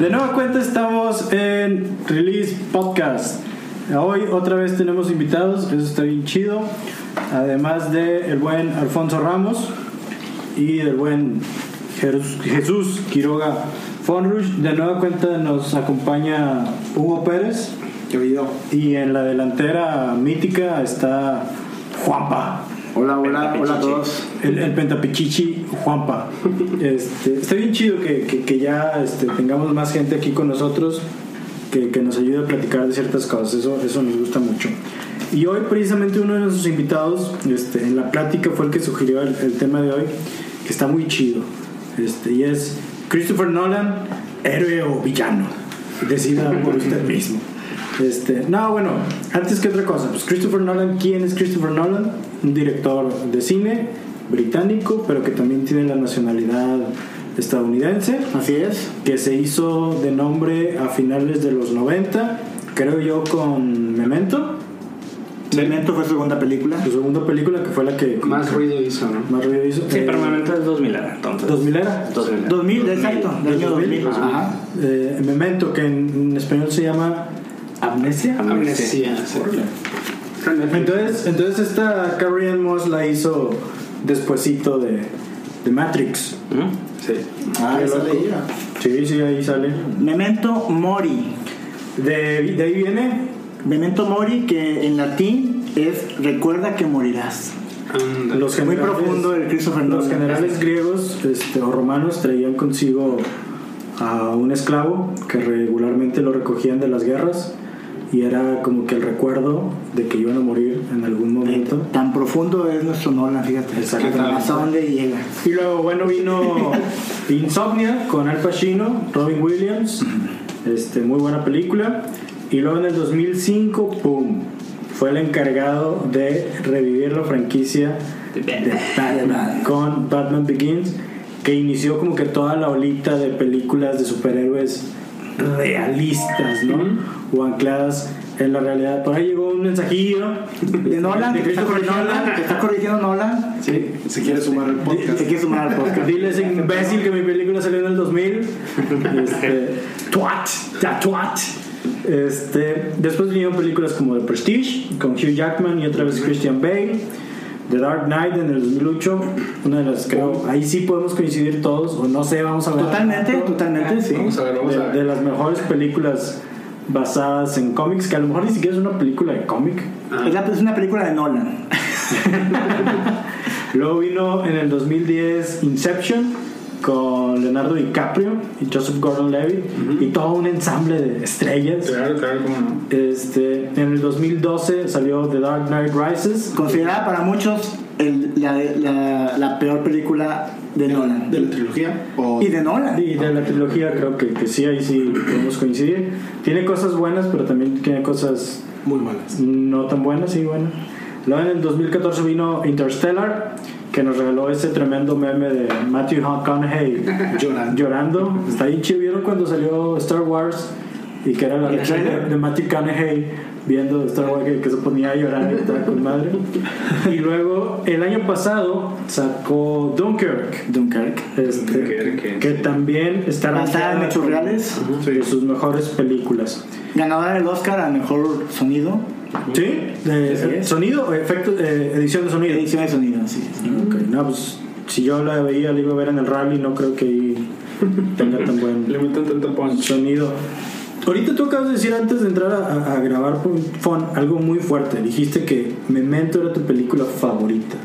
De nueva cuenta estamos en Release Podcast. Hoy otra vez tenemos invitados, eso está bien chido. Además de el buen Alfonso Ramos y del buen Jesús- Jesús Quiroga Fonrush. De nueva cuenta nos acompaña Hugo Pérez. ¿Qué oído? Y en la delantera mítica está Juanpa. Hola, hola, hola a todos. El, el pentapichichi Juanpa. Este, está bien chido que, que- que ya este, tengamos más gente aquí con nosotros que, que nos ayude a platicar de ciertas cosas. Eso, eso nos gusta mucho. Y hoy precisamente uno de nuestros invitados este, en la plática fue el que sugirió el, el tema de hoy, que está muy chido. Este, y es Christopher Nolan, héroe o villano. Decida por usted mismo. Este, no, bueno, antes que otra cosa, pues Christopher Nolan, ¿quién es Christopher Nolan? Un director de cine británico, pero que también tiene la nacionalidad estadounidense, Así es. que se hizo de nombre a finales de los 90, creo yo con Memento, Memento fue su segunda película. su segunda película, que fue la que Más ruido hizo, ¿no? más ruido hizo. Sí, Eh, pero Memento es 2000 era, entonces. 2000 era. 2000 era. 2000, exacto, del año 2000. 2000. Ajá. Eh, Memento, que en, en español se llama Amnesia. Amnesia. sí. Entonces, entonces esta Carrie Ann Moss la hizo despuesito de, de Matrix. ¿Mm? Sí. Ah, loco. leía. Sí, sí, ahí sale. Memento Mori. De, de ahí viene. Memento Mori, que en latín es recuerda que morirás. Los Muy profundo el Christopher Los generales griegos este, o romanos traían consigo a un esclavo que regularmente lo recogían de las guerras y era como que el recuerdo de que iban a morir en algún momento. Tan profundo es nuestro Nolan, fíjate. Exactamente. Hasta dónde llega. Y luego, bueno, vino Insomnia con Al Pacino, Robin Williams. Este, muy buena película. Y luego en el 2005, ¡pum! Fue el encargado de revivir la franquicia de Batman con Batman Begins, que inició como que toda la olita de películas de superhéroes realistas, ¿no? O ancladas en la realidad. Por ahí llegó un mensajillo De Nolan, de que está Nolan. que está corrigiendo Nolan. Sí, Se quiere sumar al podcast. Se quiere sumar al podcast. Dile a ese imbécil que mi película salió en el 2000. Este, twat, ya twat. Este, después vinieron películas como The Prestige, con Hugh Jackman y otra vez Christian Bale. The Dark Knight en el 2008, una de las creo, ahí sí podemos coincidir todos, o no sé, vamos a ver. Totalmente, totalmente, sí. Vamos a ver, vamos a De, ver. de las mejores películas basadas en cómics, que a lo mejor ni siquiera es una película de cómic. Es la- es una película de Nolan. Luego vino en el 2010 Inception con Leonardo DiCaprio y Joseph Gordon-Levitt y todo un ensamble de estrellas. Claro, claro, cómo no. Este, en el 2012 salió The Dark Knight Rises. Considerada para muchos el- la, la, la peor película de Nolan. ¿De la trilogía? O Y de Nolan. Y de la trilogía creo que, que sí, ahí sí podemos coincidir. Tiene cosas buenas, pero también tiene cosas muy malas. no tan buenas, sí, buenas. Luego en el 2014 vino Interstellar, que nos regaló ese tremendo meme de Matthew McConaughey Llorando. llorando. Está ahí chido. ¿Vieron cuando salió Star Wars? Y que era la ¿El reacción de, de Matthew McConaughey viendo Star Wars que, que se ponía a llorar y estaba con madre. Y luego el año pasado sacó Dunkirk. Dunkirk. este, Dunkirk. que también está Basada en hechos reales. de sus mejores películas. Ganadora del Oscar a mejor sonido. ¿Sí? De- Así es. ¿Sonido o efecto, eh, edición de sonido? Edición de sonido, sí. Ok, no, pues si yo la veía, la iba a ver en el rally, no creo que ahí tenga tan buen meten tanto punch. sonido. Ahorita tú acabas de decir antes de entrar a, grabar por Fon algo muy fuerte. Dijiste que Memento era tu película favorita.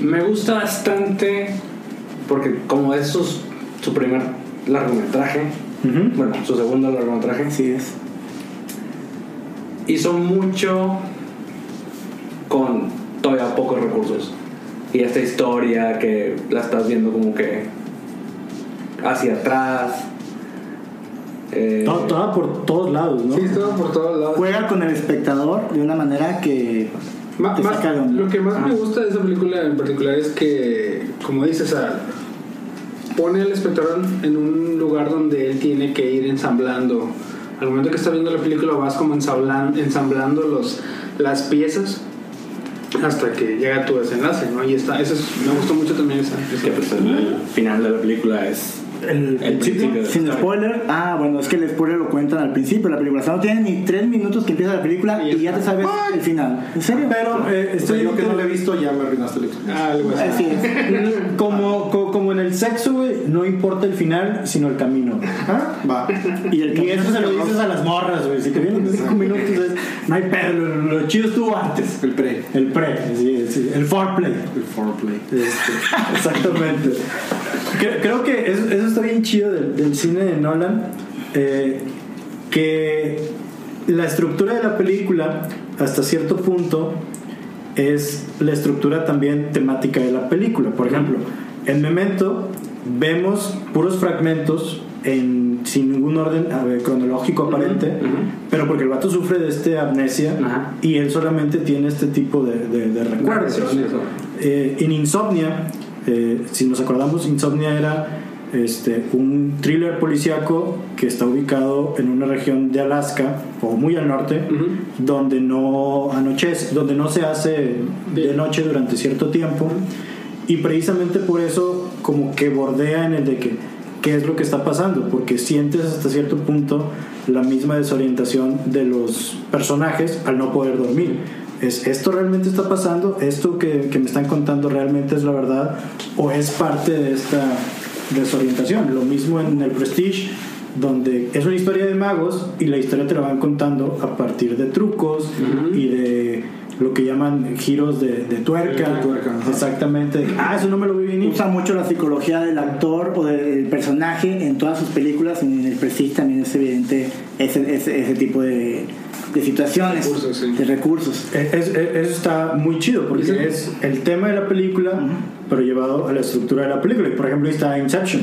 Me gusta bastante porque como es su, su primer largometraje, bueno, su segundo largometraje, Así es. hizo mucho con todavía pocos recursos. Y esta historia que la estás viendo como que hacia atrás. Eh, Toda, toda por todos lados, ¿no? Sí, estaba por todos lados. Juega con el espectador de una manera que Ma- te más- saca de onda. lo que más me gusta de esa película en particular es que, como dices, o sea, pone al espectador en un lugar donde él tiene que ir ensamblando. Al momento que está viendo la película vas como ensamblan- ensamblando los, las piezas hasta que llega tu desenlace, ¿no? Y está, eso es- me gustó mucho también esa. es que pues, el, el final de la película es el, El principio. Sin spoiler. Ah, bueno, es que el spoiler lo cuentan al principio de la película. O sea, no tienen ni tres minutos que empieza la película y ya te sabes el final. ¿En serio? Pero eh, Estoy yo que no lo he visto, ya me arruinaste la experiencia. Algo así. Así es. como, co- como en el sexo, güey, no importa el final, sino el camino. Ah, Va. Y el Y eso se lo dices a las morras, güey. Si te vienen de cinco minutos, es- no hay pedo. Lo, lo chido estuvo antes. El pre. El pre, sí, sí, el foreplay. El foreplay. Este, exactamente. Creo, creo que eso, eso está bien chido del, del cine de Nolan. eh, que la estructura de la película, hasta cierto punto, es la estructura también temática de la película. Por ejemplo, en Memento vemos puros fragmentos en, sin ningún orden ver, cronológico aparente, pero porque el vato sufre de este amnesia Ajá. y él solamente tiene este tipo de, de- de recuerdos. Eh, en Insomnia, eh, si nos acordamos, Insomnia era este, un thriller policíaco que está ubicado en una región de Alaska o muy al norte, donde no anochece, donde no se hace de noche durante cierto tiempo. Y precisamente por eso como que bordea en el de que qué es lo que está pasando, porque sientes hasta cierto punto la misma desorientación de los personajes al no poder dormir. ¿Es, ¿Esto realmente está pasando? ¿Esto que, que me están contando realmente es la verdad? ¿O es parte de esta desorientación? Lo mismo en el Prestige, donde es una historia de magos y la historia te la van contando a partir de trucos y de lo que llaman giros de, de tuerca. De tuerca, ajá. Exactamente. Ah, eso no me lo vi venir. Usa mucho la psicología del actor o del personaje en todas sus películas. En el Prestige también es evidente ese, ese, ese tipo de, de situaciones, Recursos, sí. de recursos. Es- es- eso está muy chido porque Sí. es el tema de la película, pero llevado a la estructura de la película. Y por ejemplo, ahí está Inception.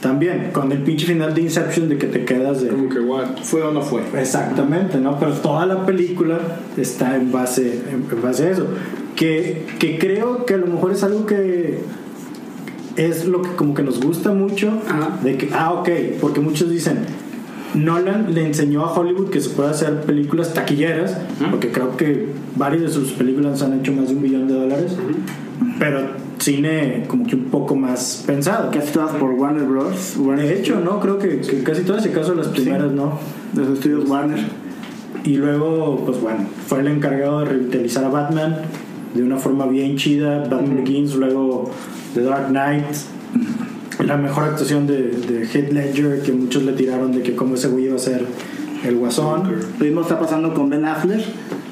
También, con el pinche final de Inception de que te quedas de. Como que, what? ¿Fue o no fue? Exactamente, ¿no? Pero toda la película está en base, en base a eso. Que, que creo que a lo mejor es algo que es lo que como que nos gusta mucho. Ajá. De que, ah, ok, porque muchos dicen, Nolan le enseñó a Hollywood que se puede hacer películas taquilleras, porque creo que varias de sus películas han hecho más de un billón de dólares, pero cine como que un poco más pensado. Casi todas por Warner Bros. Warner De hecho, no, creo que, que casi todas, si acaso las primeras no. de los estudios Warner. Y luego, pues bueno, fue el encargado de revitalizar a Batman de una forma bien chida. Batman Begins, luego The Dark Knight. La mejor actuación de, de Heath Ledger, que muchos le tiraron de que cómo ese güey iba a ser el guasón. Lo mismo está pasando con Ben Affleck.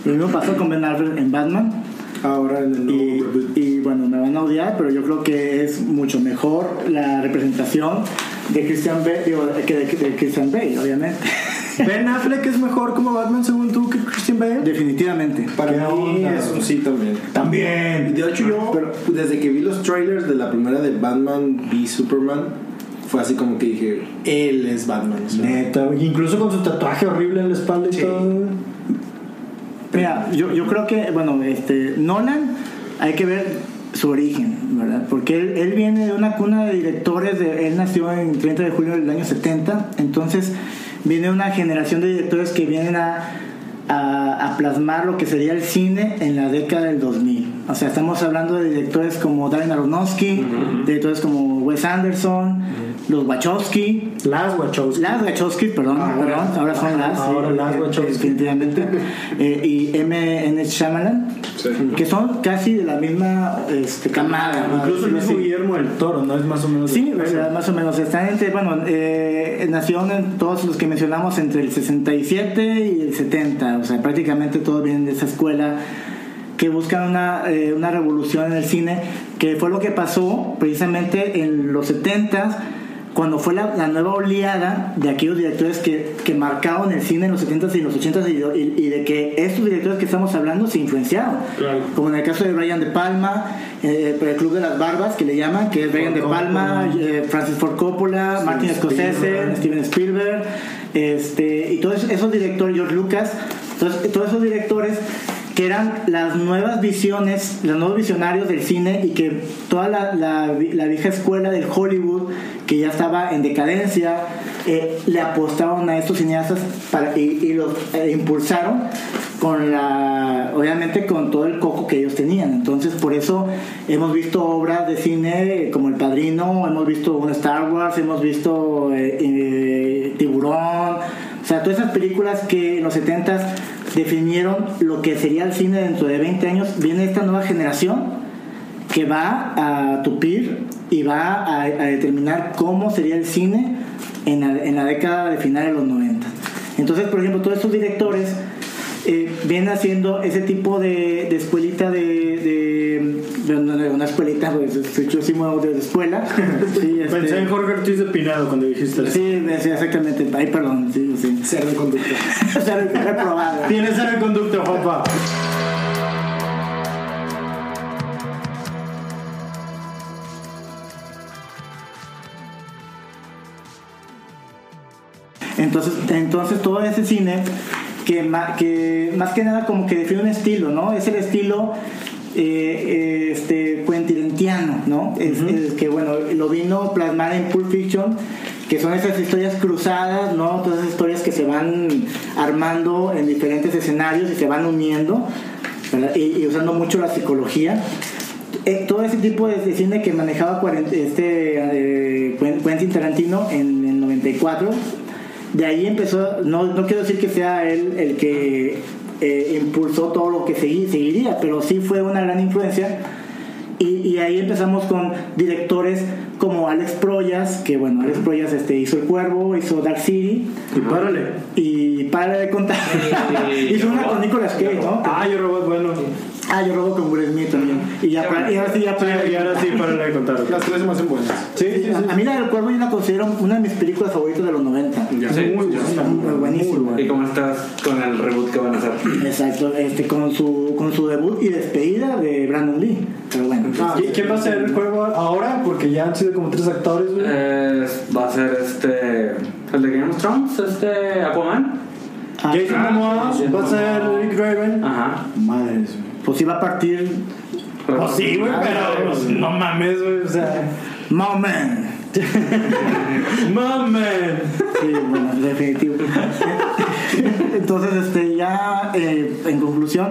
Lo mismo pasó con Ben Affleck en Batman. Ahora en el nuevo Y, y, bueno, me van a odiar, pero yo creo que es mucho mejor la representación de Christian Bale, digo, que de, de Christian Bale, obviamente. Ben Affleck es mejor como Batman según tú que Christian Bale. Definitivamente. Para ¿Qué mí onda? es un sí también. También. De hecho, yo, Pero- desde que vi los trailers de la primera de Batman v Superman, fue así como que dije, él es Batman. o sea, Neta, incluso con su tatuaje horrible en la espalda y Sí. todo. Mira, yo, yo creo que, bueno, este, Nolan hay que ver su origen, ¿verdad? Porque él, él viene de una cuna de directores, de, él nació en 30 de julio del año 70, entonces viene una generación de directores que vienen a, a, a plasmar lo que sería el cine en la década del 2000. O sea, estamos hablando de directores como Darren Aronofsky, directores como Wes Anderson, los Wachowski, Las Wachowski. las Wachowski, perdón, perdón, ahora son las. Ahora sí, las eh, Wachowski. Definitivamente. Eh, y M. N. Shyamalan, Sí. que son casi de la misma este, camada. ¿no? Incluso el mismo Sí. Guillermo del Toro, ¿no? Es más o menos. Sí, o sea, más o menos. Están entre, bueno, eh, nació en todos los que mencionamos entre el 67 y el 70. O sea, prácticamente todos vienen de esa escuela que buscan una, eh, una revolución en el cine, que fue lo que pasó precisamente en los 70 cuando fue la, la nueva oleada de aquellos directores que, que marcaron el cine en los 70s y los 80s y, y- y de que estos directores que estamos hablando se influenciaron. Claro. Como en el caso de Brian De Palma, eh, el Club de las Barbas, que le llaman, que es Brian De Palma, eh, Francis Ford Coppola, Martin Scorsese, Spielberg. Steven Spielberg, este, y todos esos directores, George Lucas, todos esos directores que eran las nuevas visiones, los nuevos visionarios del cine y que toda la, vieja escuela del Hollywood, que ya estaba en decadencia, eh, le apostaron a estos cineastas y los eh, impulsaron con la, obviamente con todo el coco que ellos tenían. Entonces por eso hemos visto obras de cine como El Padrino, hemos visto un Star Wars, hemos visto eh, eh, Tiburón, o sea, todas esas películas que en los 70s definieron lo que sería el cine dentro de 20 años, viene esta nueva generación que va a tupir y va a, determinar cómo sería el cine en la, en la década de finales de los 90. Entonces, por ejemplo, todos estos directores eh, vienen haciendo ese tipo de, de escuelita de, de una- de una escuelita, pues, yo sí muevo de escuela. Sí, este- Pensé en Jorge Ortiz de Pinado cuando dijiste eso. Sí, sí, exactamente. Ay, perdón, sí, sí. Ser de conducta. O sea, reprobado. Tienes el conducto, Juanpa. Entonces, entonces todo ese cine que, que más que nada como que define un estilo, ¿no? Es el estilo eh, este quentintiano, ¿no? Es, es que bueno, lo vino a plasmar en Pulp Fiction, que son esas historias cruzadas, ¿no? Todas esas historias que se van armando en diferentes escenarios y se van uniendo, y, y usando mucho la psicología. Eh, todo ese tipo de, cine que manejaba este eh, Quen- Quentin Tarantino en el 94 de ahí empezó, no, no quiero decir que sea él el que eh, impulsó todo lo que segui- seguiría, pero sí fue una gran influencia. Y, y ahí empezamos con directores como Alex Proyas, que bueno, Alex Proyas este, hizo El Cuervo, hizo Dark City, Y párale. y para de contar, hizo una con. Nicolas Cage, ¿no? Ah, yo robot, bueno. Ah, yo robo con Will Smith también. Y ya para, y ahora sí, ya para, Y ahora sí, párale de contar. Las tres se me hacen buenas. Sí, sí, sí. a, a mí la del Cuervo yo la considero una de mis películas favoritas de los 90. Ya. Sí. Muy buena. Muy buenísima. ¿Y cómo estás con el reboot que van a hacer? Exacto, este, con, su, con su debut y despedida de Brandon Lee. Pero bueno, ¿Qui- ¿Quién va a ser el juego ahora? Porque ya han sido como tres actores. Eh, va a ser este. El de Game of Thrones, este. Aquaman. Jason Momoa va a ser Rick Raven. Ajá. Madres, güey. pues iba a partir Pues sí, güey, pero pues, no mames, güey. O sea, Moment. mames. Sí, bueno, definitivo. Entonces, este, ya eh, en conclusión,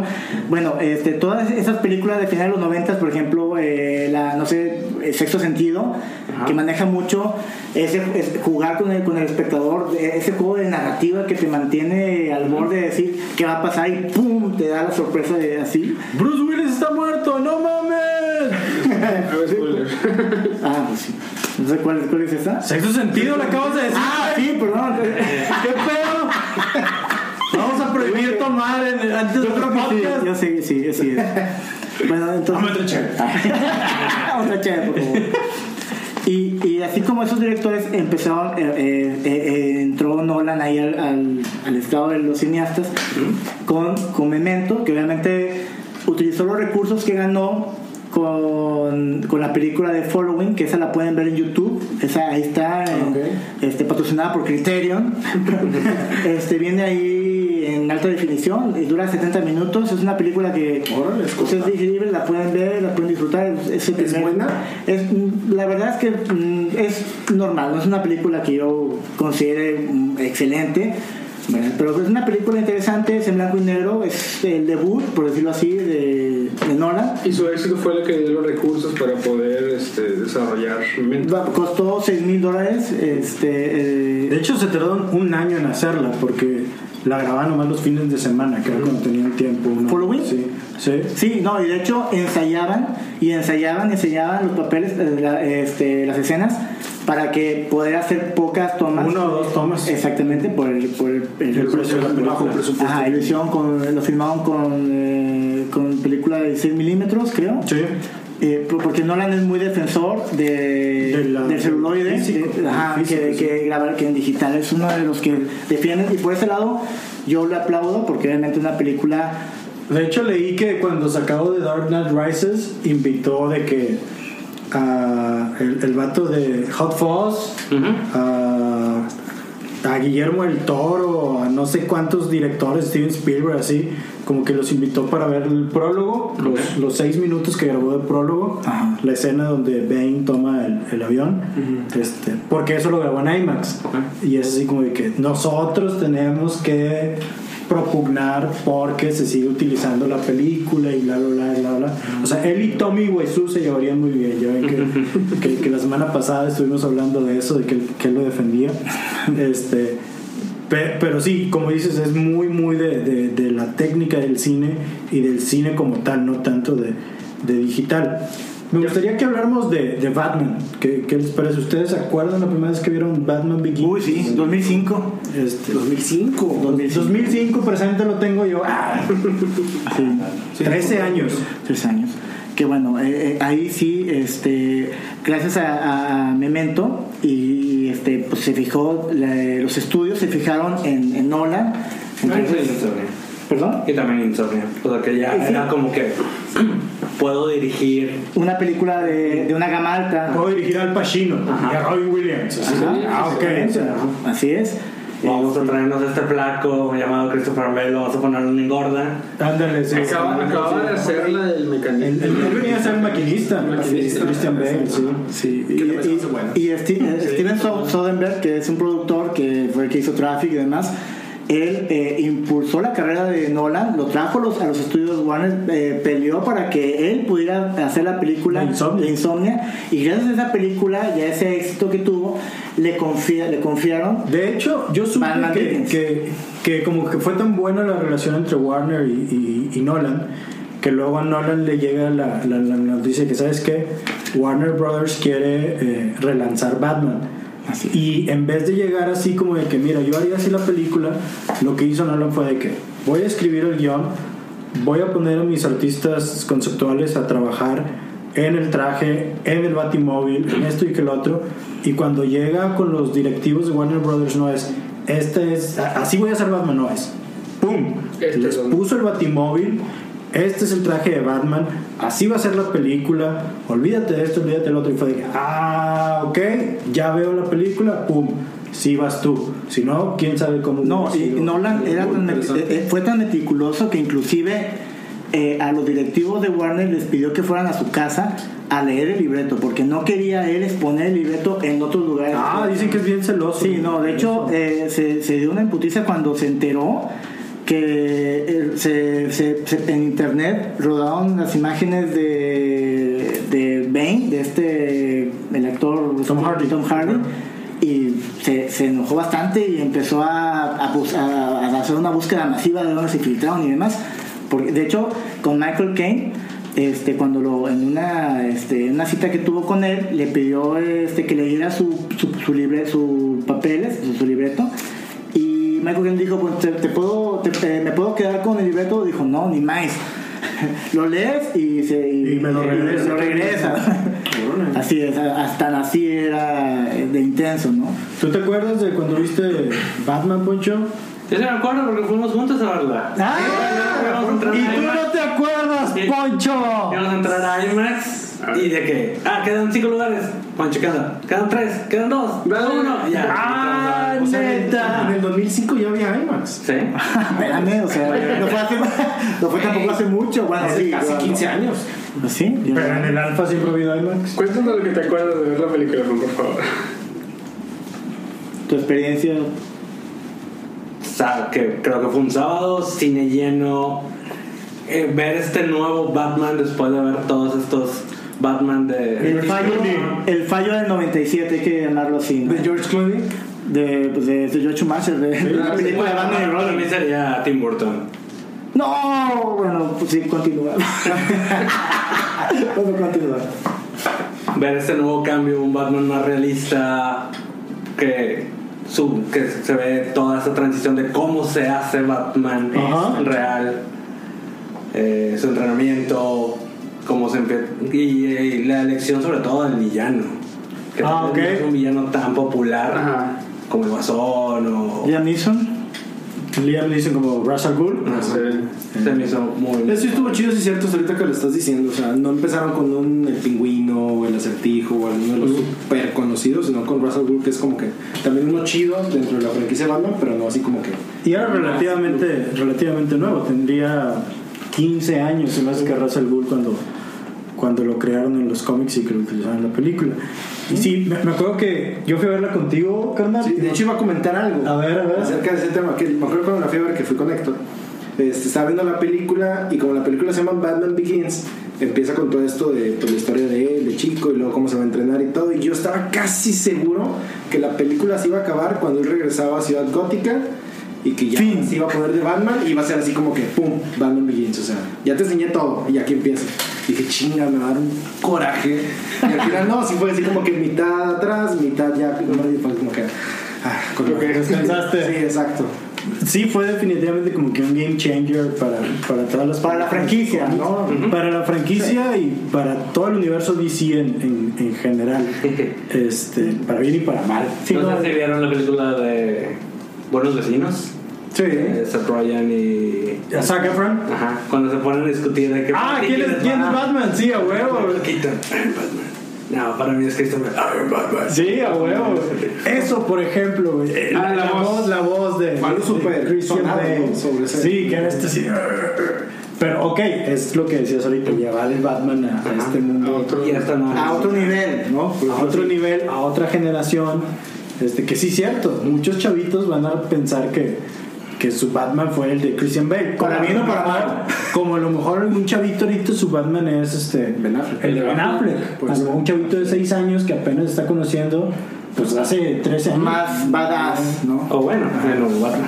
bueno, este, todas esas películas de finales de los 90, por ejemplo, eh, la, no sé, eh, Sexto Sentido, Ajá. que maneja mucho ese, es jugar con el, con el espectador, ese juego de narrativa que te mantiene al borde de decir qué va a pasar y ¡pum! te da la sorpresa de así. Bruce Willis está muerto, no mames. A ver, spoiler. Ah, pues sí. No sé cuál, cuál es esa. Sexto sentido, lo acabas de decir. Ah, sí, perdón. ¿Qué pedo? Vamos a prohibir tomar en, antes de los que sí, yo sé, sí, sí es. Bueno, entonces. Otro chévere. Otra chévere, por favor. Y, y así como esos directores empezaron, eh, eh, eh, entró Nolan ahí al, al, al estado de los cineastas con, con Memento, que obviamente utilizó los recursos que ganó con, con la película de Following, que esa la pueden ver en YouTube, esa ahí está, en- Ok. este, patrocinada por Criterion. este, viene ahí en alta definición y dura 70 minutos, es una película que Órale, es ustedes digeribles la pueden ver, la pueden disfrutar. Es, ¿Es primer- buena? es, mm, la verdad es que mm, es normal, no es una película que yo considere mm, excelente, ¿verdad? pero es una película interesante, es en blanco y negro, es el debut, por decirlo así, de, de Nolan. Y su éxito fue lo que dio los recursos para poder este, desarrollar Costó 6 mil dólares. Este, De eh, hecho, se tardaron un año en hacerla porque la grababan nomás los fines de semana, que era cuando tenían tiempo. ¿no? ¿Following? Sí. Sí. Sí, no, y de hecho ensayaban y ensayaban, ensayaban los papeles, eh, la- este, las escenas para que poder hacer pocas tomas. Una o dos tomas. Exactamente, por el, por el, el-. Bajo presupuesto. Ajá, lo con, lo filmaron con, eh, con película de 16 milímetros, creo. Sí. Eh, por- porque Nolan es muy defensor de, De la- del celuloide, físico, ajá, físico, que, sí. que grabar que en digital es uno de los que defienden y por ese lado yo le aplaudo porque obviamente es una película De hecho, leí que cuando se acabó de Dark Knight Rises, invitó de que a el, el vato de Hot Fuzz, a, a Guillermo el Toro, a no sé cuántos directores, Steven Spielberg, así, como que los invitó para ver el prólogo, los, seis minutos que grabó de prólogo, Ajá. la escena donde Bane toma el, el avión, este, porque eso lo grabó en IMAX. Y es así como de que nosotros tenemos que propugnar porque se sigue utilizando la película y bla, bla, bla, bla, bla. O sea, él y Tommy Wiseau se llevarían muy bien. Ya ven que, que, que la semana pasada estuvimos hablando de eso, de que, él- que él lo defendía. Este, pe- pero sí, como dices, es muy, muy de, de- de la técnica del cine y del cine como tal, no tanto de, de digital. Me gustaría que habláramos de, de Batman. ¿Qué, ¿Qué les parece? ¿Ustedes se acuerdan la primera vez que vieron Batman Begins? Uy, sí, 2005. Este, 2005. 2005 presente lo tengo yo. ¡Ah! Sí. 13 años. Tres años. Que bueno, eh, eh, ahí sí, este, gracias a, a Memento y este, pues se fijó, la- los estudios se fijaron en, en Nolan. También Entonces, Insomnia. ¿Perdón? Y también Insomnia. O sea que ya Sí. era como que puedo dirigir. Una película de, de una gama alta. Puedo dirigir al Pacino y a Robin Williams. así. Ajá. Ah, ok. Así es. Vamos a traernos a este flaco llamado Christopher Bell, vamos a ponerlo en engorda. Ándale, sí. Acaba, acaba de hacer la del mecanismo. él- venía a ser maquinista. Maquinista. Christian Bale, sí. Sí, y, y- y eh, Steven So- Soderbergh, que es un productor que fue el que hizo Traffic y demás, él eh, impulsó la carrera de Nolan, lo trajo a los, a los estudios Warner, eh, peleó para que él pudiera hacer la película La Insomnia. Insomnia, y gracias a esa película y a ese éxito que tuvo, le, confía, le confiaron De hecho, yo supe que, que, que como que fue tan buena la relación entre Warner y, y- y Nolan que luego a Nolan le llega la, la, la noticia que, ¿sabes qué? Warner Brothers quiere eh, relanzar Batman. Así. Y en vez de llegar así como de que, mira, yo haría así la película, lo que hizo Nolan fue de que voy a escribir el guion, voy a poner a mis artistas conceptuales a trabajar en el traje, en el batimóvil, en esto y que lo otro. Y cuando llega con los directivos de Warner Brothers no es, este es, a- así voy a hacer Batman, no es. ¡Pum! Este Les es- puso el batimóvil, este es el traje de Batman, así va a ser la película, olvídate de esto, olvídate del otro. Y fue de ah, ok, ya veo la película, ¡pum! Sí vas tú. Si no, quién sabe cómo. No, y. Nolan era tan interesante. eh, fue tan meticuloso que inclusive eh, a los directivos de Warner les pidió que fueran a su casa a leer el libreto, porque no quería él exponer el libreto en otros lugares. Ah, dicen que es bien celoso. Sí, no, de hecho eh, se, se dio una imputicia cuando se enteró que eh, se, se- se- en internet rodaron las imágenes de, de Bane, de este, el actor Tom Hardy. Tom Hardy y se, se enojó bastante y empezó a, a hacer una búsqueda masiva de dónde se filtraron y demás. Porque, de hecho, con Michael Caine, este, cuando lo, en una, este, una cita que tuvo con él, le pidió este, que le diera su, su, su, libre, su papeles, su, su libreto. Michael Caine dijo, pues, te, te puedo, te- ¿me puedo quedar con el libreto? Dijo, no, ni más. lo lees y, se, Y me lo regresa. lo regresa. así es, hasta así era de intenso, ¿no? ¿Tú te acuerdas de cuando viste Batman, Poncho? Yo sí me acuerdo porque fuimos juntos a verla. ¡Ah! ¿Y tú no te acuerdas, Sí. Poncho? Íbamos a entrar a IMAX y de que, ah, quedan cinco lugares. Pancho, queda. Quedan tres, quedan dos, Dale. uno. Ya. Ah, O sea, en- neta. En el 2005 ya había IMAX. Sí. Espérame, o sea, no fue, hace, no fue tampoco hace mucho, bueno, Hace sí, casi claro. 15 años. ¿Sí? yo- Pero en el Alfa siempre ha habido IMAX. Cuéntanos lo que te acuerdas de ver la película, por favor. Tu experiencia. O sea, que creo que fue un sábado, cine lleno. Eh, ver este nuevo Batman después de ver todos estos Batman de. El fallo, el fallo del 97, hay que llamarlo así. ¿no? De George Clooney. De, pues de, de George Schumacher, de, de la película de Batman y Robin. sería Tim Burton. No, bueno, pues sí, continúa. Bueno, continúa. Ver este nuevo cambio, un Batman más realista, que, su, que se ve toda esta transición de cómo se hace Batman real, eh, su entrenamiento, cómo se empieza, y, y la elección sobre todo del villano, que Ah, tal vez ok. no es un villano tan popular Ajá. como el Guasón o... Liam Neeson. Liam dicen como Russell Gould. No sé. Se me hizo muy... Eso estuvo chido, sí es cierto, ahorita que lo estás diciendo. O sea, no empezaron con un El Pingüino o El Acertijo o alguno de los super conocidos, sino con Russell Gould, que es como que también uno chido dentro de la franquicia Batman, pero no así como que. Y era relativamente, relativamente nuevo. Tendría 15 años, me hace que Russell Gould cuando, cuando lo crearon en los cómics y que lo utilizaron en la película. Y sí, me, me acuerdo que yo fui a verla contigo, carnal. Sí, de hecho iba a comentar algo A ver, a ver. acerca de ese tema que me acuerdo cuando la fiebre que fui con Héctor este, estaba viendo la película y como la película se llama Batman Begins empieza con todo esto de pues, la historia de él de chico y luego cómo se va a entrenar y todo y yo estaba casi seguro que la película se iba a acabar cuando él regresaba a Ciudad Gótica y que ya Fin. se iba a poner de Batman y iba a ser así como que pum Batman Begins o sea ya te enseñé todo y aquí empieza dije chinga me va a dar un coraje y al final no sí fue así como que mitad atrás mitad ya y fue como que ah, con Como que descansaste. sí exacto Sí, fue definitivamente como que un game changer para, para todas las Para la franquicia, ¿no? Para la franquicia y para todo el universo DC en, en, en general. Este, para bien y para mal. Sí, no no, sé si vieron la película de Buenos Vecinos. Sí Eh, Seth Rogen y. Zac Efron. Ajá, cuando se ponen a discutir de que. Ah, ¿quién es, quién es Batman? Sí, a huevo. Keaton, Batman. No, para mí es Batman. Sí, a huevo. Eso, por ejemplo, güey, eh, Ah, la voz. la voz de, de súper Christian Bale. Sí, que era este así. Pero, ok, es lo que decías ahorita, llevar el Batman a, a este A mundo. otro- hasta no. a otro nivel, ¿no? a otro nivel, a otra generación. Este, que sí, cierto, muchos chavitos van a pensar que, que su Batman fue el de Christian Bale. Para bien o para mal. Como a lo mejor un chavito ahorita su Batman es este Ben Affleck. el de Ben Affleck. Pues, a lo mejor un chavito de 6 años que apenas está conociendo, pues hace 13 años. Más badass, ¿no? O bueno, bueno, Batman.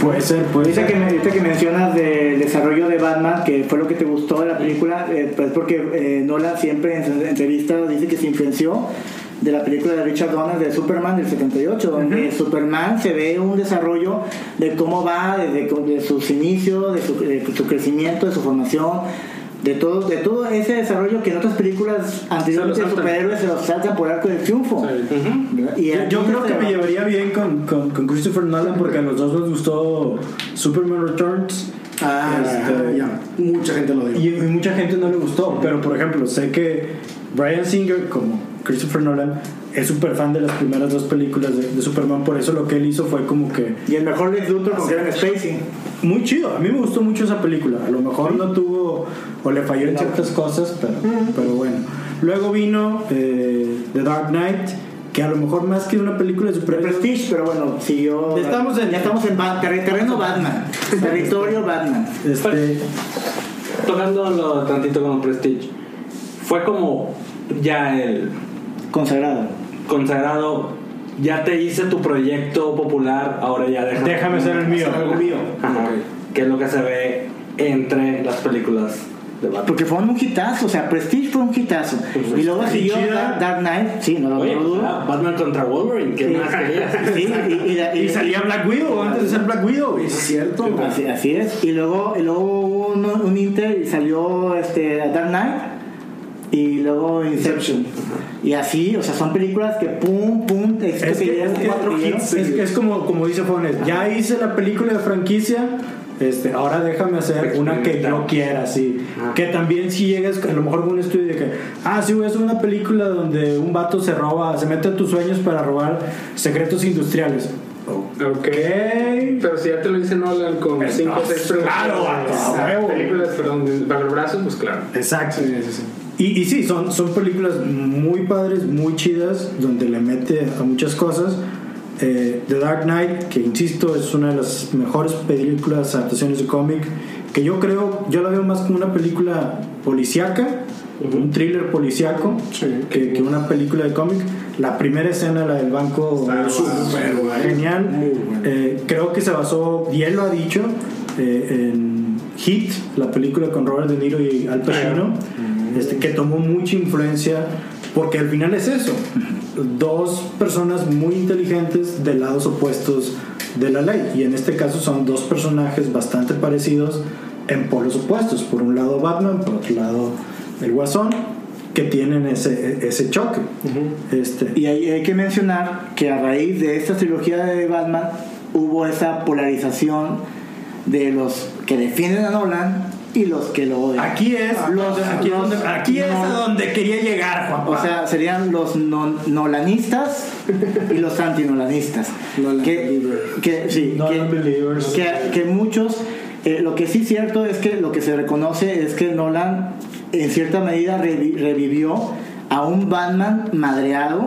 Puede ser, puede Dice ser. que, me- ahorita que mencionas del desarrollo de Batman, que fue lo que te gustó de la película, eh, pues porque eh, Nolan siempre en entrevistas dice que se influenció de la película de Richard Donner de Superman del 78, donde Superman se ve un desarrollo de cómo va desde de sus inicios, de su, de su crecimiento, de su formación, de todo, de todo ese desarrollo que en otras películas anteriores Se de superhéroes se los saltan por arco del triunfo. Y Yo, creo que se me va- llevaría bien con, con, con Christopher Nolan porque a los dos nos gustó Superman Returns. Ah, Este, ya. Mucha gente lo dijo. Y, y mucha gente no le gustó, pero por ejemplo, sé que Brian Singer, como Christopher Nolan, es súper fan de las primeras dos películas de, de Superman, por eso lo que él hizo fue como que Y el mejor Lex Luthor con Kevin Spacey. muy chido. A mí me gustó mucho esa película. A lo mejor no tuvo o le falló en ciertas cosas, pero, pero bueno. Luego vino eh, The Dark Knight, que a lo mejor más que una película de De superhéroes Prestige, pero bueno, siguió. Ya estamos en- ya estamos en Ba- terreno Batman. Territorio Batman. este, Tocando lo tantito con Prestige. Fue como ya el Consagrado. consagrado. Ya te hice tu proyecto popular, ahora ya déjame, déjame ser el mío. Algo mío. Ajá. Ok. Que es lo que se ve entre las películas de Batman. Porque fue un hitazo, o sea, Prestige fue un hitazo. Y luego siguió. Dark, Dark Knight, sí, no lo dudo. ah, Batman contra Wolverine, ¿qué Sí. más querías? Sí, y, y la- y- Y salía Black Widow antes de ser Black Widow. Es cierto. Así, así es. Y luego, y luego hubo un, un Inter y salió este, Dark Knight y luego Inception. Y así, o sea, son películas que pum, pum, éxito Es, que, llevan es, que- cuatro hits. es- es como, como dice Fones, ya hice la película de franquicia, este, ahora déjame hacer una que yo quiera, sí. Ah. Que también si llegas, a lo mejor con un estudio de que, ah, sí, voy a hacer una película donde un vato se roba, se mete a tus sueños para robar secretos industriales. Ok. Pero si ya te lo dice Nolan con Pues 5 o no, 6 preguntas. claro, películas, perdón, de- bajo el brazo, pues claro. Exacto. Sí, sí, sí. Y, y sí, son, son películas muy padres, muy chidas, donde le mete a muchas cosas. Eh, The Dark Knight, que insisto, es una de las mejores películas, adaptaciones de cómic, que yo creo, yo la veo más como una película policíaca, un thriller policíaco, Sí. que, que una película de cómic. La primera escena, la del banco, buena. genial. Muy buena. Eh, creo que se basó, él lo ha dicho, eh, en Hit, la película con Robert De Niro y Al Pacino, este, que tomó mucha influencia, porque al final es eso, dos personas muy inteligentes de lados opuestos de la ley, y en este caso son dos personajes bastante parecidos en polos opuestos, por un lado Batman, por otro lado el Guasón, que tienen ese, ese choque. este, Y hay, hay que mencionar que a raíz de esta trilogía de Batman hubo esa polarización de los que defienden a Nolan y los que lo odian. Aquí es, Los- aquí, es los- donde, aquí es no- a donde quería llegar, Juan. O sea, serían los non- nolanistas y los antinolanistas. Nolan que, que, sí, Nolan que, que, que muchos, eh, lo que sí es cierto es que lo que se reconoce es que Nolan en cierta medida revi- revivió a un Batman madreado.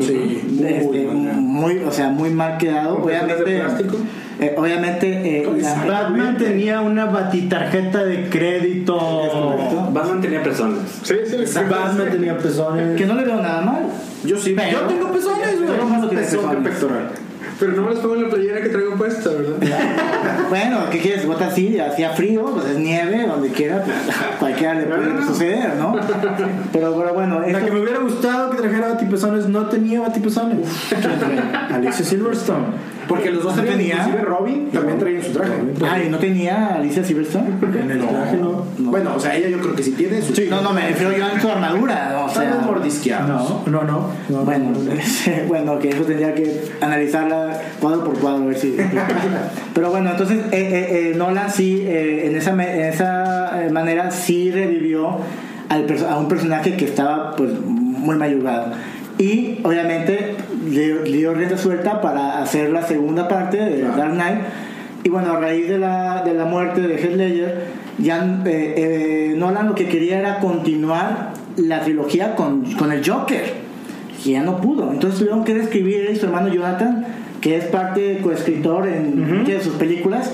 Sí, muy, este, mal. muy, o sea, muy mal quedado. ¿Con personas de Obviamente, plástico? Eh, obviamente eh, la- Batman tenía una batitarjeta de crédito. Batman tenía personas. Sí, sí, sí. Batman tenía pezones. que no le veo nada mal. Yo sí. Pero- Yo tengo pezones, güey. Que pezones. pectoral. Pero no me les pongo en la playera que traigo puesta, ¿verdad? Bueno, ¿qué quieres? Bota así, hacía frío, pues es nieve, donde quiera, pues cualquiera le puede suceder, ¿no? Pero, pero bueno, La esto- que me hubiera gustado que trajera batipezones no tenía batipezones. Alicia Silverstone. Porque los dos ¿No tenían, tenía? inclusive Robin también traía su traje. Ah, ¿y no tenía Alicia Silverstone? En el traje no. Bueno, o sea, ella yo creo que sí tiene su No, no, me refiero yo en su armadura, ¿no? o sea... mordisqueados. No, no, no. no. Bueno, bueno, que eso tendría que analizarla cuadro por cuadro, a ver si. Pero bueno, entonces eh, eh, eh, Nolan sí, eh, en esa, en esa eh, manera, sí revivió al a un personaje que estaba pues muy mayugado. Y obviamente le, le dio rienda suelta para hacer la segunda parte de Claro. Dark Knight. Y bueno, a raíz de la, de la muerte de Heath Ledger, ya eh, eh, Nolan lo que quería era continuar la trilogía con, con el Joker que ya no pudo. Entonces tuvieron que reescribir él y su hermano Jonathan, que es parte coescritor en muchas de sus películas.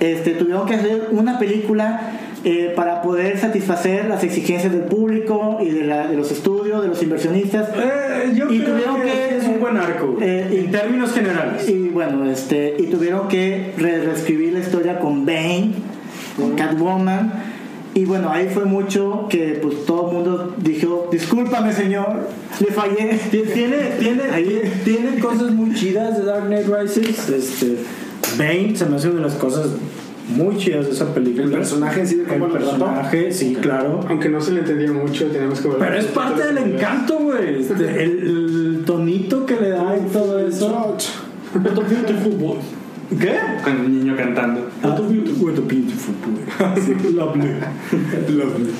Este, tuvieron que hacer una película eh, para poder satisfacer las exigencias del público y de, la- de los estudios, de los inversionistas. Eh, yo Y creo tuvieron que, que- es un buen arco. güey. Eh, en términos generales. Y bueno, este, y tuvieron que re- reescribir la historia con Bane, con Catwoman. Y bueno, ahí fue mucho que pues todo el mundo dijo, discúlpame señor, le fallé. Ti- Tiene, tiene, tiene, tiene cosas muy chidas de Dark Knight Rises. Este, Bane se me hace una de las cosas muy chidas de esa película. El personaje en sí de El cómo lo trató. personaje, sí, claro. Aunque no se le entendía mucho, teníamos que Pero es parte del encanto, güey. Este, el, el tonito que le da y todo eso. Beautiful boy. ¿Qué? Con el niño cantando. What a beautiful, what a beautiful boy. Sí, Lovely. Lovely.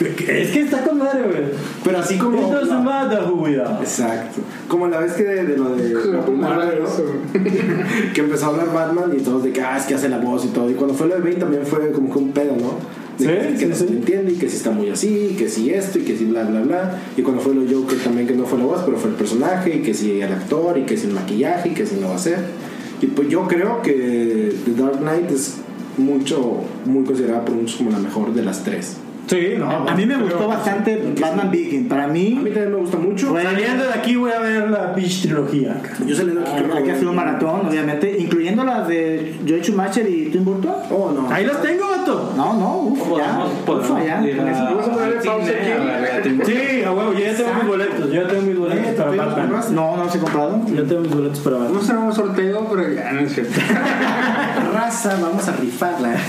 es que está con madre, güey. Pero así como. It doesn't matter who we are. Exacto. Como la vez que de, de lo de. De ¿no? que empezó a hablar Batman y todos de que, ah, es que hace la voz y todo. Y cuando fue lo de Bane también fue como que un pedo, ¿no? De Sí, que, que sí, no sí. se entiende y que si está muy así, que si esto y que si bla, bla, bla. Y cuando fue lo de Joker también que no fue la voz, pero fue el personaje y que si el actor y que si el maquillaje y que si no va a ser. Y pues yo creo que The Dark Knight es mucho, muy considerada por muchos como la mejor de las tres. Sí, no. A mí me gustó bastante Batman Begins. Para A mí mí, también me gusta mucho. Fue- Saliendo de aquí voy a ver la Beach trilogía. Yo saliendo aquí creo hay que hacer un maratón, obviamente, incluyendo las de Joe Schumacher y Tim Burton. Oh, no. Ahí las tengo, vato. No, no, uf, ya, Podemos, uf, ya, a- a aquí. a a Sí, a huevo, yo ya tengo mis boletos. Yo ya tengo mis boletos para ¿te Batman. No, no los he comprado. Yo tengo mis boletos para a Batman. hacer un sorteo, pero ya no es cierto. Raza, vamos a rifarla.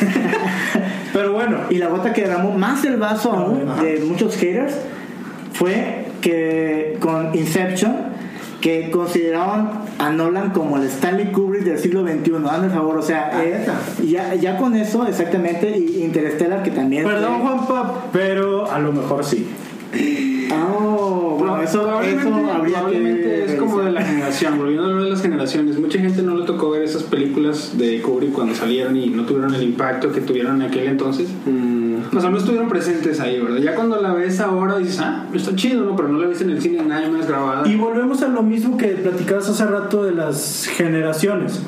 Pero bueno, Y la gota que derramó más el vaso aún de muchos haters fue que con Inception, que consideraban a Nolan como el Stanley Kubrick del siglo XXI, hazme el favor, o sea, Ah, eh, ya, ya con eso, exactamente, y Interstellar que también... perdón fue- Juanpa, pero a lo mejor sí. Oh, bueno, eso, probablemente, eso habría probablemente que es como de la generación, volviendo de las generaciones. Mucha gente no le tocó ver esas películas de Kubrick cuando salieron y no tuvieron el impacto que tuvieron en aquel entonces. O sea, no estuvieron presentes ahí, ¿verdad? Ya cuando la ves ahora dices, ah, está chido, ¿no? Pero no la ves en el cine nadie más grabada. Y volvemos a lo mismo que platicabas hace rato de las generaciones.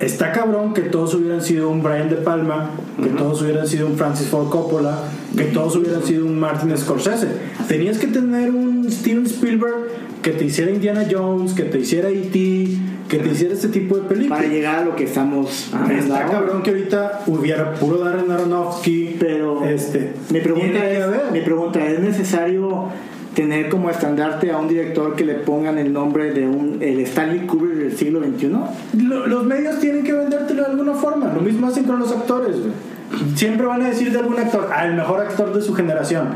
Está cabrón que todos hubieran sido un Brian De Palma, que todos hubieran sido un Francis Ford Coppola, que todos hubieran sido un Martin Scorsese. Tenías que tener un Steven Spielberg que te hiciera Indiana Jones, que te hiciera E.T., que te hiciera este tipo de películas. para llegar a lo que estamos viendo Está cabrón que ahorita hubiera puro Darren Aronofsky, Pero este, mi pregunta es, mi pregunta es necesario tener como estandarte a un director que le pongan el nombre de un el Stanley Kubrick del siglo XXI. Lo- los medios tienen que vendértelo de alguna forma. Lo mismo hacen con los actores. güey. Siempre van a decir de algún actor, al mejor actor de su generación.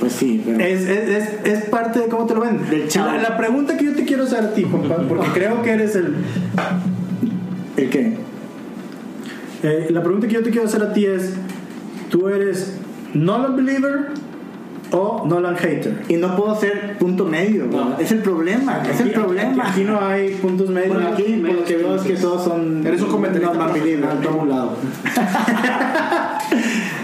Pues sí, pero Es, es, es, es parte de cómo te lo ven. Del. La, la pregunta que yo te quiero hacer a ti, compa, porque creo que eres el. ¿el qué? Eh, la pregunta que yo te quiero hacer a ti es: ¿tú eres Nolan Believer o Nolan Hater? Y no puedo ser punto medio, ¿no? es el problema, es el problema. Aquí, aquí no hay puntos medios. Bueno, aquí por lo que veo es que todos son Eres un comentarista a un lado.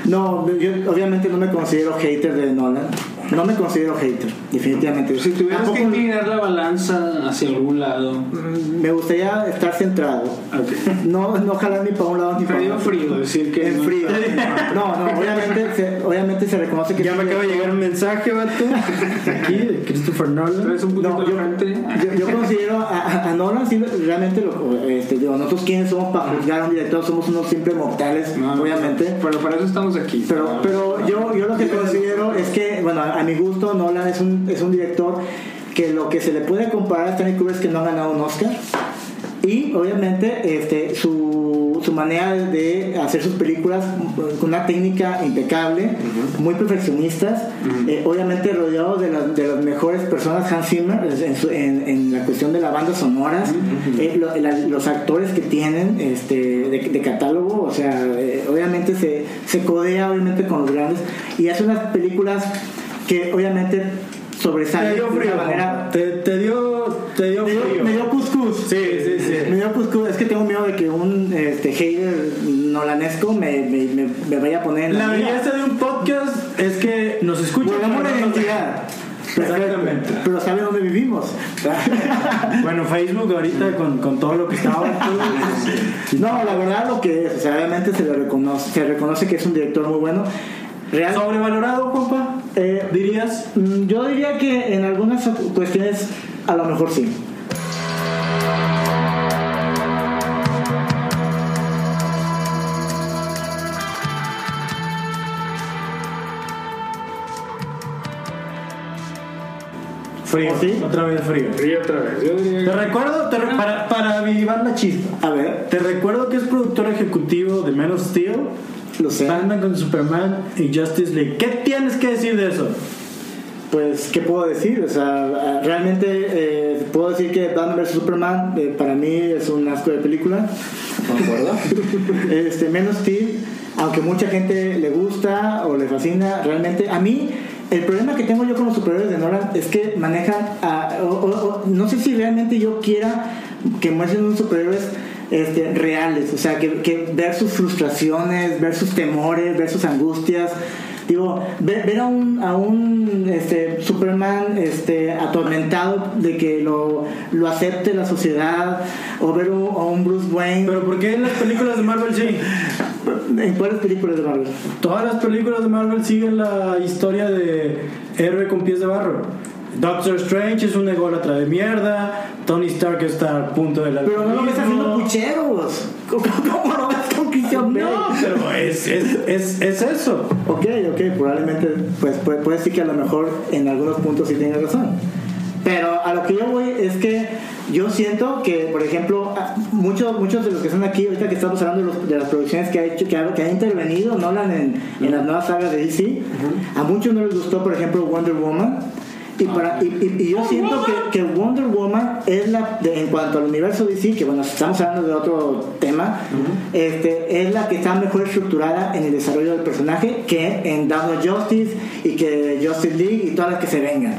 No, yo obviamente no me considero hater de Nolan. No me considero hater, definitivamente. Si tuvieras que inclinar la balanza hacia algún lado. Mm, me gustaría estar centrado. No, no jalar ni para un lado ni para otro. frío, decir que. En no- frío. No, no, obviamente se, obviamente se reconoce que Ya es me acaba de llegar un mensaje, vato. Aquí, de Christopher Nolan. Traes un No, yo, yo, yo considero a, a- a Nolan sí, realmente lo, este, digo, nosotros quiénes somos para juzgar a un director, somos unos simples mortales, no, obviamente. Pero para eso estamos aquí. Pero, pero yo, yo lo que considero es que, bueno, a, mi gusto, Nolan es un, es un director que lo que se le puede comparar a Stanley Kubrick es que no ha ganado un Oscar. Y obviamente este, su, su manera de hacer sus películas con una técnica impecable, muy perfeccionistas, eh, obviamente rodeado de, las- de las mejores personas, Hans Zimmer, en, su- en- en la cuestión de la banda sonoras, eh, lo- la- los actores que tienen este, de, de catálogo, o sea, eh, obviamente se, se codea obviamente con los grandes. Y hace unas películas que obviamente Te sobresalen dio frío. manera Te, te dio, te dio me dio, frío. me dio cuscús. Sí, sí, sí. Me dio cuscús. Es que tengo miedo de que un este, hater nolanesco me, me, me, me vaya a poner en La belleza de un podcast es que nos escuchan. Volvamos a la identidad. Exactamente. Pero sabe dónde vivimos. Bueno, Facebook ahorita con, con todo lo que está ahora. No, la verdad lo que es, o sea, obviamente se le reconoce, se reconoce que es un director muy bueno. Real, ¿Sobrevalorado, compa? eh, ¿Dirías? mm, yo diría que en algunas cuestiones a lo mejor sí. Frío. ¿Sí? Otra vez frío. Frío otra vez. Yo diría Te recuerdo, te re- para, para avivar la chispa. A ver, Te recuerdo que es productor ejecutivo de Man of Steel, lo sé. Batman con Superman y Justice League. ¿Qué tienes que decir de eso? Pues, ¿qué puedo decir? O sea, realmente eh, puedo decir que Batman vs Superman eh, para mí es un asco de película. ¿De acuerdo? este, menos Steel, aunque mucha gente le gusta o le fascina, realmente a mí el problema que tengo yo con los superhéroes de Nolan es que manejan a, o- o- o- no sé si realmente yo quiera que muestren unos superhéroes este, reales, o sea, que, que ver sus frustraciones, ver sus temores, ver sus angustias. Digo, ver, ver a un, a un este, Superman este, atormentado de que lo, lo acepte la sociedad, o ver un- a un Bruce Wayne. Pero ¿por qué en las películas de Marvel sí? ¿En cuáles películas de Marvel? Todas las películas de Marvel siguen la historia de héroe con pies de barro. Doctor Strange es un ególatra de mierda. Tony Stark está al punto de la. Pero no lo ves haciendo pucheros. ¿Cómo, cómo lo ves con Christian Bale? No, pero es, es, es, es eso. Ok, ok, probablemente pues puede, puede decir que a lo mejor en algunos puntos sí tiene razón. Pero a lo que yo voy es que yo siento que, por ejemplo, muchos, muchos de los que están aquí, ahorita que estamos hablando de, los- de las producciones que ha hecho, que ha, que ha intervenido Nolan en, en las nuevas sagas de DC, a muchos no les gustó, por ejemplo, Wonder Woman. Y, para, y, y- y yo siento que, que Wonder Woman es la, de- en cuanto al universo DC, que bueno, estamos hablando de otro tema, este, es la que está mejor estructurada en el desarrollo del personaje que en Dawn of Justice y que Justice League y todas las que se vengan.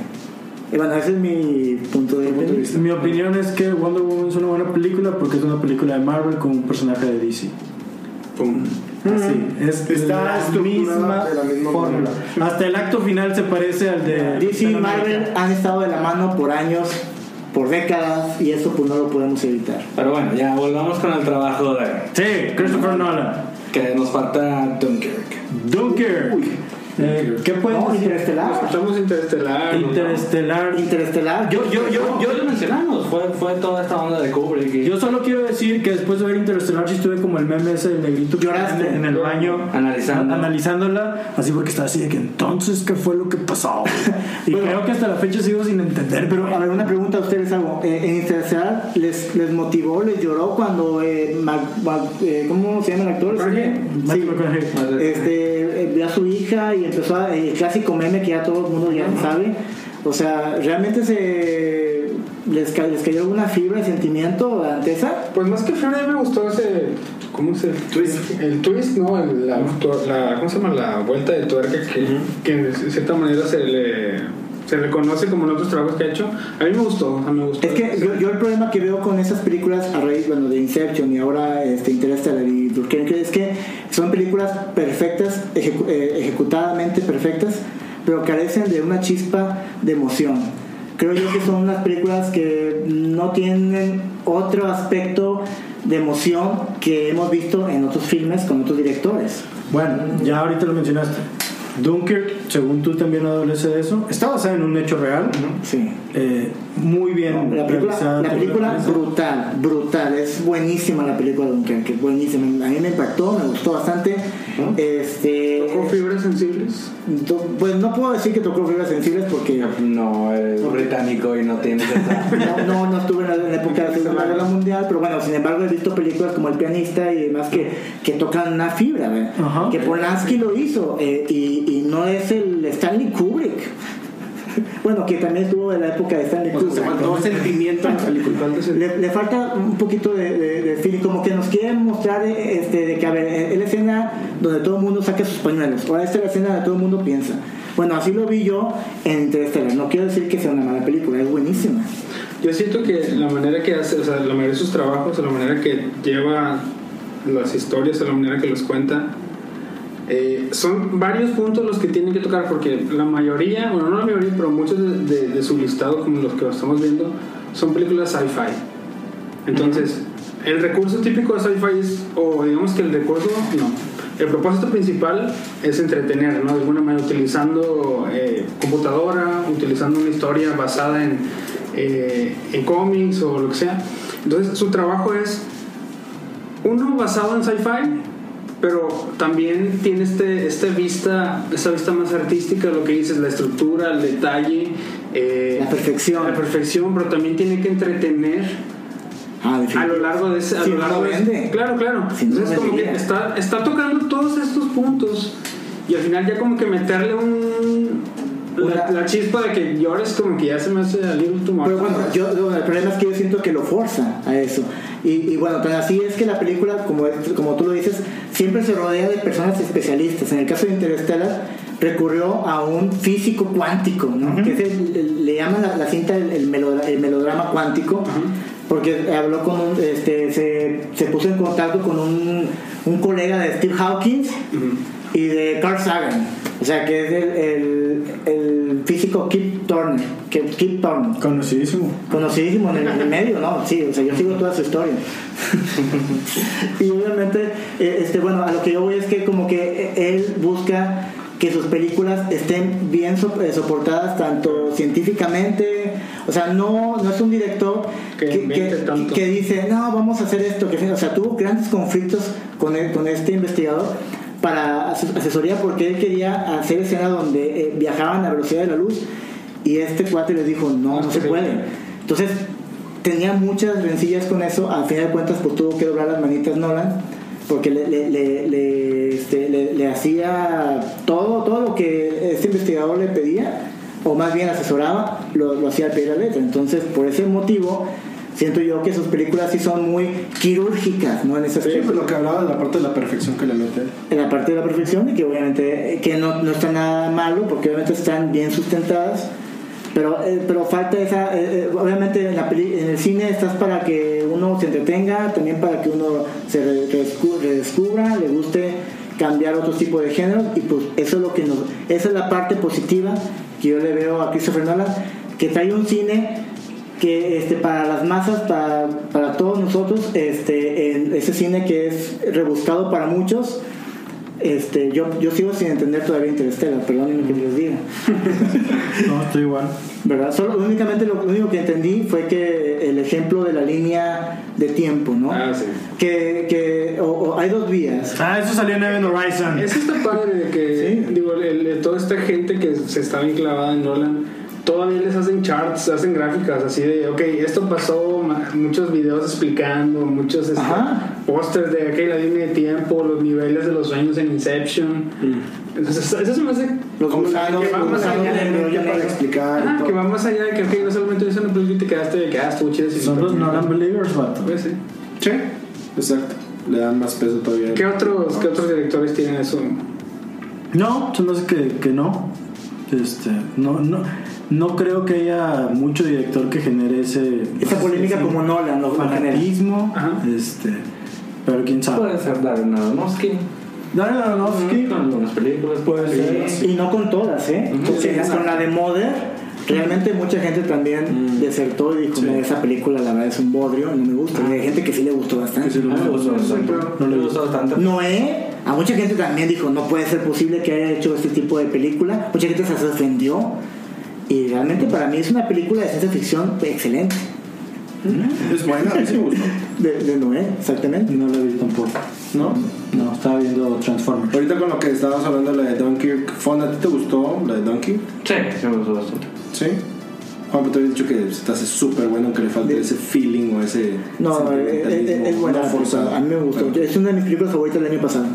Y bueno, ese es mi punto de vista. Mi opinión es que Wonder Woman es una buena película porque es una película de Marvel con un personaje de DC. Pum. Así, es Está la misma, de la misma fórmula. Hasta el acto final se parece al de DC y Marvel han estado de la mano por años, por décadas, y eso pues no lo podemos evitar. Pero bueno, ya volvamos con el trabajo de Sí, Christopher Nolan. que nos falta Dunkirk. Dunkirk. Eh, ¿Qué puedes No, decir? Interestelar. Escuchamos Interestelar. ¿no? Interestelar. Interestelar. Yo, yo, yo, Yo lo yo, mencionamos, fue, fue toda esta onda de Kubrick. y- yo solo quiero decir que después de ver Interestelar sí estuve como el meme ese del negrito que Lloraste. en, el baño Analizando. analizándola así porque estaba así de que entonces qué fue lo que pasó y creo que hasta la fecha sigo sin entender Pero, a ver, una pregunta a ustedes hago. Eh, ¿En Interestelar les, les motivó, les lloró cuando. eh, Mac- Mac- eh, ¿Cómo se llama el actor? Sí. McConaughey. Este, eh, vio a su hija y empezó a, el clásico meme que ya todo el mundo ya sabe. O sea, ¿realmente se les, ca- les cayó alguna fibra de sentimiento ante esa? Pues más que fibra, a mí me gustó ese ¿Cómo se twist? El twist, ¿no? El- la, la- ¿Cómo se llama? La vuelta de tuerca que, que de cierta manera se le, se reconoce como en otros trabajos que ha hecho. A mí me gustó, a mí me gustó. Es que yo, yo el problema que veo con esas películas a raíz bueno, de Inception y ahora este, Interstellar y Dunkerque es que son películas perfectas, ejecu- eh, ejecutadamente perfectas, pero carecen de una chispa de emoción. Creo yo que son unas películas que no tienen otro aspecto de emoción que hemos visto en otros filmes con otros directores. Bueno, ya ahorita lo mencionaste. Dunkirk, según tú también adolece de eso, está basada en un hecho real, Sí. eh, muy bien La película, la película brutal, brutal, es buenísima la película de Dunkerque, buenísima. A mí me impactó, me gustó bastante. Este, ¿Tocó fibras sensibles? to- pues no puedo decir que tocó fibras sensibles porque No, eres británico y no tienes esa. no, no, no estuve en la, en la época de la Segunda Guerra Mundial, pero bueno, sin embargo he visto películas como El pianista y demás que, que tocan una fibra, ¿verdad? Ajá. que Polanski lo hizo eh, y, y no es el Stanley Kubrick. Bueno, que también estuvo en la época de Stanley O sea, Kubrick. se faltó sentimiento en la película. Le, le falta un poquito de, de, de feeling, como que nos quieren mostrar este, de que, a ver, es la escena donde todo el mundo saca sus pañuelos, o esta es la escena donde todo el mundo piensa. Bueno, así lo vi yo en Interstellar. No quiero decir que sea una mala película, es buenísima. Yo siento que la manera que hace, o sea, la mayoría de sus trabajos, la manera que lleva las historias, la manera que los cuenta, eh, son varios puntos los que tienen que tocar porque la mayoría, bueno, no la mayoría, pero muchos de, de- de su listado, como los que estamos viendo, son películas sci-fi. Entonces, el recurso típico de sci-fi es, o digamos que el recurso, no. El propósito principal es entretener, ¿no? De alguna manera, utilizando eh, computadora, utilizando una historia basada en, eh, en cómics o lo que sea. Entonces, su trabajo es uno basado en sci-fi, pero también tiene este, esta vista, esta vista más artística, lo que dices, la estructura, el detalle, eh, La perfección. la perfección, pero también tiene que entretener Ah, a lo largo de ese, a Si lo no largo lo de claro, claro. Si no Entonces como que está, está tocando todos estos puntos y al final ya como que meterle un la, chispa de que llores como que ya se me hace a little too much. Pero bueno, yo, el problema es que yo siento que lo forza a eso. Y, y bueno, tan así es que la película, como, como tú lo dices, siempre se rodea de personas especialistas. En el caso de Interstellar, recurrió a un físico cuántico, ¿no? que es el- el- le llaman la, la cinta el, el melodra- el melodrama cuántico. Porque habló con un, este, se, se puso en contacto con un, un colega de Steve Hawkins y de Carl Sagan. O sea, que es el, el, el físico Kip Turner. Que, Kip Turner Conocidísimo. conocidísimo en el, en el medio, ¿no? Sí, o sea, yo sigo toda su historia. y obviamente, eh, este, bueno, a lo que yo voy es que como que eh, él busca que sus películas estén bien so- eh, soportadas tanto científicamente, o sea, no, no es un director Que que dice, no, vamos a hacer esto, que, o sea, tuvo grandes conflictos con, el- con este investigador para ases- asesoría porque él quería hacer escenas donde eh, viajaban a velocidad de la luz y este cuate les dijo, no, no se puede. Entonces, tenía muchas rencillas con eso. Al final de cuentas, pues tuvo que doblar las manitas Nolan. Porque le, le, le, este, le- hacía todo, todo lo que este investigador le pedía, o más bien asesoraba, lo, lo hacía al de la letra. Entonces, por ese motivo, siento yo que sus películas sí son muy quirúrgicas, ¿no? En ese Sí, aspecto pues lo que hablaba de la parte de la perfección que le mete. en la parte de la perfección y que obviamente que no, no está nada malo porque obviamente están bien sustentadas pero eh, pero falta esa eh, eh, obviamente en, la peli- en el cine estás para que uno se entretenga también para que uno se re- redescu- redescubra le guste cambiar otro tipo de géneros y pues eso es lo que nos esa es la parte positiva que yo le veo a Christopher Nolan que trae un cine que este para las masas para, para todos nosotros este en ese cine que es rebuscado para muchos este yo, yo sigo sin entender todavía Interstellar perdónenme que les diga No, estoy igual. verdad solo únicamente lo, lo único que entendí fue que el ejemplo de la línea de tiempo no Ah, sí. que, que o- o hay dos vías Ah, eso salió en Event Horizon. Eso está padre de que, Sí. digo, el- el- toda esta gente que se está bien clavada en Nolan, todavía les hacen charts, hacen gráficas así de, ok, esto pasó, muchos videos explicando, muchos este, pósters de, ok, la línea de tiempo, los niveles de los sueños en Inception. Entonces, eso se me hace Los gusanos, que va más allá de para explicar Ajá, que va más allá de que, ok, no solamente es una película y te quedaste de que, ah, estuvo chido. Son los Nolan Believers, vato. Pues sí. Sí, exacto. le dan más peso todavía. ¿Qué otros, ¿Qué otros directores tienen eso? No, se me hace que, que no. Este, no, no. No creo que haya mucho director que genere ese. Esa polémica ese como Nolan lo fanatismo. Este, pero quién sabe. Puede ser Darren Aronofsky. Darren Aronofsky Con algunas películas. puede ser. Y no con todas, ¿eh? Con la de Mother, realmente mucha gente también desertó y dijo, Sí. "No, esa película la verdad es un bodrio, no me gusta. Y hay gente que sí le gustó bastante. Que sí le gustó bastante. No le gustó bastante. Noé, a mucha gente también dijo, no puede ser posible que haya hecho este tipo de película. Mucha gente se ofendió. Y realmente para mí es una película de ciencia ficción excelente. Es buena, a mí sí me gustó. De, de Noé, exactamente. No lo vi tampoco. ¿No? No, estaba viendo Transformers. Ahorita con lo que estábamos hablando, la de Dunkirk, Fon, ¿a ti te gustó la de Dunkirk? Sí, sí me gustó bastante. Sí. Juan, te había dicho que se te hace súper bueno, que le falta ese feeling o ese. No, es, es, sentimentalismo es buena. no forzado. A mí me gustó. Pero- Es una de mis películas favoritas del año pasado.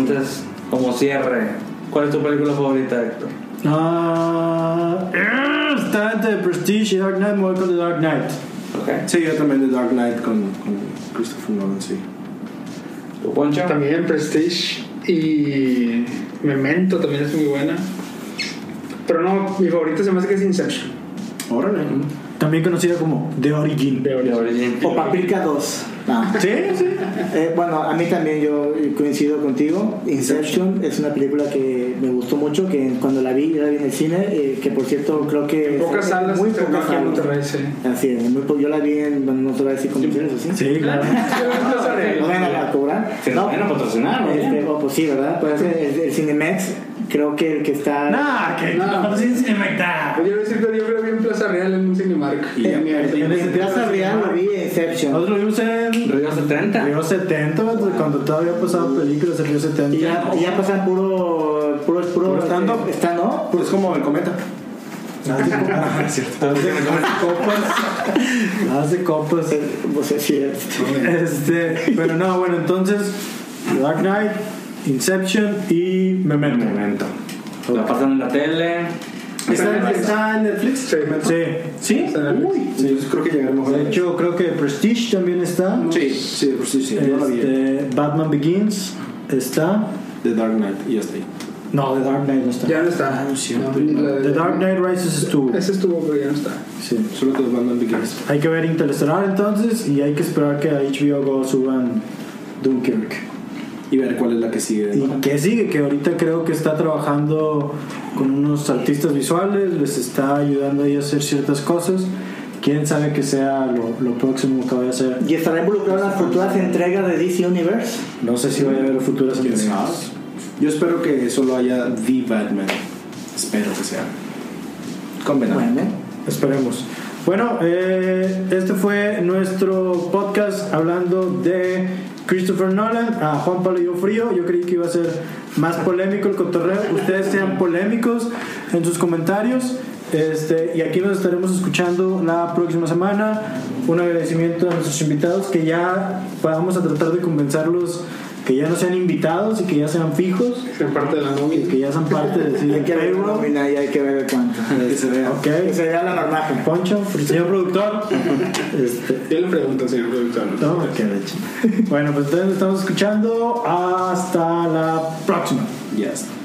Entonces, como cierre, ¿cuál es tu película favorita, Héctor? Ah, eh, está entre Prestige y Dark Knight. Me voy con The Dark Knight. Ok. Sí, yo también de Dark Knight con, con Christopher Nolan, sí. ¿Tu Poncho? También Prestige y Memento también es muy buena. Pero no, mi favorita se me hace que es Inception. Órale. También conocida como The Origin. Ahorita. Origin. O Paprika 2. No. Sí, sí. Eh, bueno, a mí también yo coincido contigo. Inception es una película que me gustó mucho, que cuando la vi, yo la vi en el cine, eh, que por cierto creo que... Pocas salas Muy pocas salas. Así es, muy yo la vi en, bueno, no te voy a decir comerciales o sí. Sí, claro. No van a cobrar. A patrocinar, ¿no? Este, oh, pues sí, ¿verdad? Pues el, el Cinemex, creo que el que está... Nah, que No. no, sin Cinemecta. Yo pero yo creo que vi en Plaza Real en un Cinemark. Y ya, mierda. En el Plaza Real lo vi Inception. Nosotros lo vimos en Río 70. Río 70, cuando todavía pasaban películas en Río 70. Y ya, ya pasan puro... Puro, puro, stand-up. eh, stand-up. Pues es como el cometa. Ah, es cierto. Hace copas. Hace copas. Eh, Pues es cierto. Este, pero no, bueno, entonces Dark Knight, Inception y Memento. Memento. La pasan en la tele. ¿Está, está en Netflix? Sí, Sí. ¿Sí? Uy, sí, creo que llegaremos a De hecho, creo que Prestige también está. Sí, sí, pues sí, sí. Este, Batman Begins está. The Dark Knight, y ya está ahí. No, The Dark Knight no está. Ya no está. Ah, cierto. No, la The Dark Knight Rises estuvo. Ese estuvo, pero ya no está. Sí. Solo te mandan Begins. Hay que ver Interestelar entonces y hay que esperar que a HBO Go suban Dunkirk. Y ver cuál es la que sigue. ¿Y ¿no? qué sigue? Que ahorita creo que está trabajando con unos artistas visuales, les está ayudando ahí a hacer ciertas cosas. Quién sabe que sea lo, lo próximo que vaya a hacer. Y estará involucrado en las futuras entregas de DC Universe. No sé si vaya a haber futuras ¿Quién entregas. Yo espero que solo haya The Batman. Espero que sea. Con. Bueno, Esperemos. Bueno, eh, este fue nuestro podcast hablando de Christopher Nolan. A Juan Pablo yo frío. Yo creí que iba a ser más polémico el cotorreo. Ustedes sean polémicos en sus comentarios. Este, y aquí nos estaremos escuchando la próxima semana. Un agradecimiento a nuestros invitados que ya vamos a tratar de convencerlos que ya no sean invitados y que ya sean fijos. En parte de la nómina. que ya sean parte de hay que ver la nómina y hay que ver cuánto. Que se vea. Ok. Que se vea la normaje. Poncho, señor productor. Este, Yo le pregunto, señor productor. no, qué leche. Bueno, pues entonces nos estamos escuchando. Hasta la próxima. Ya está.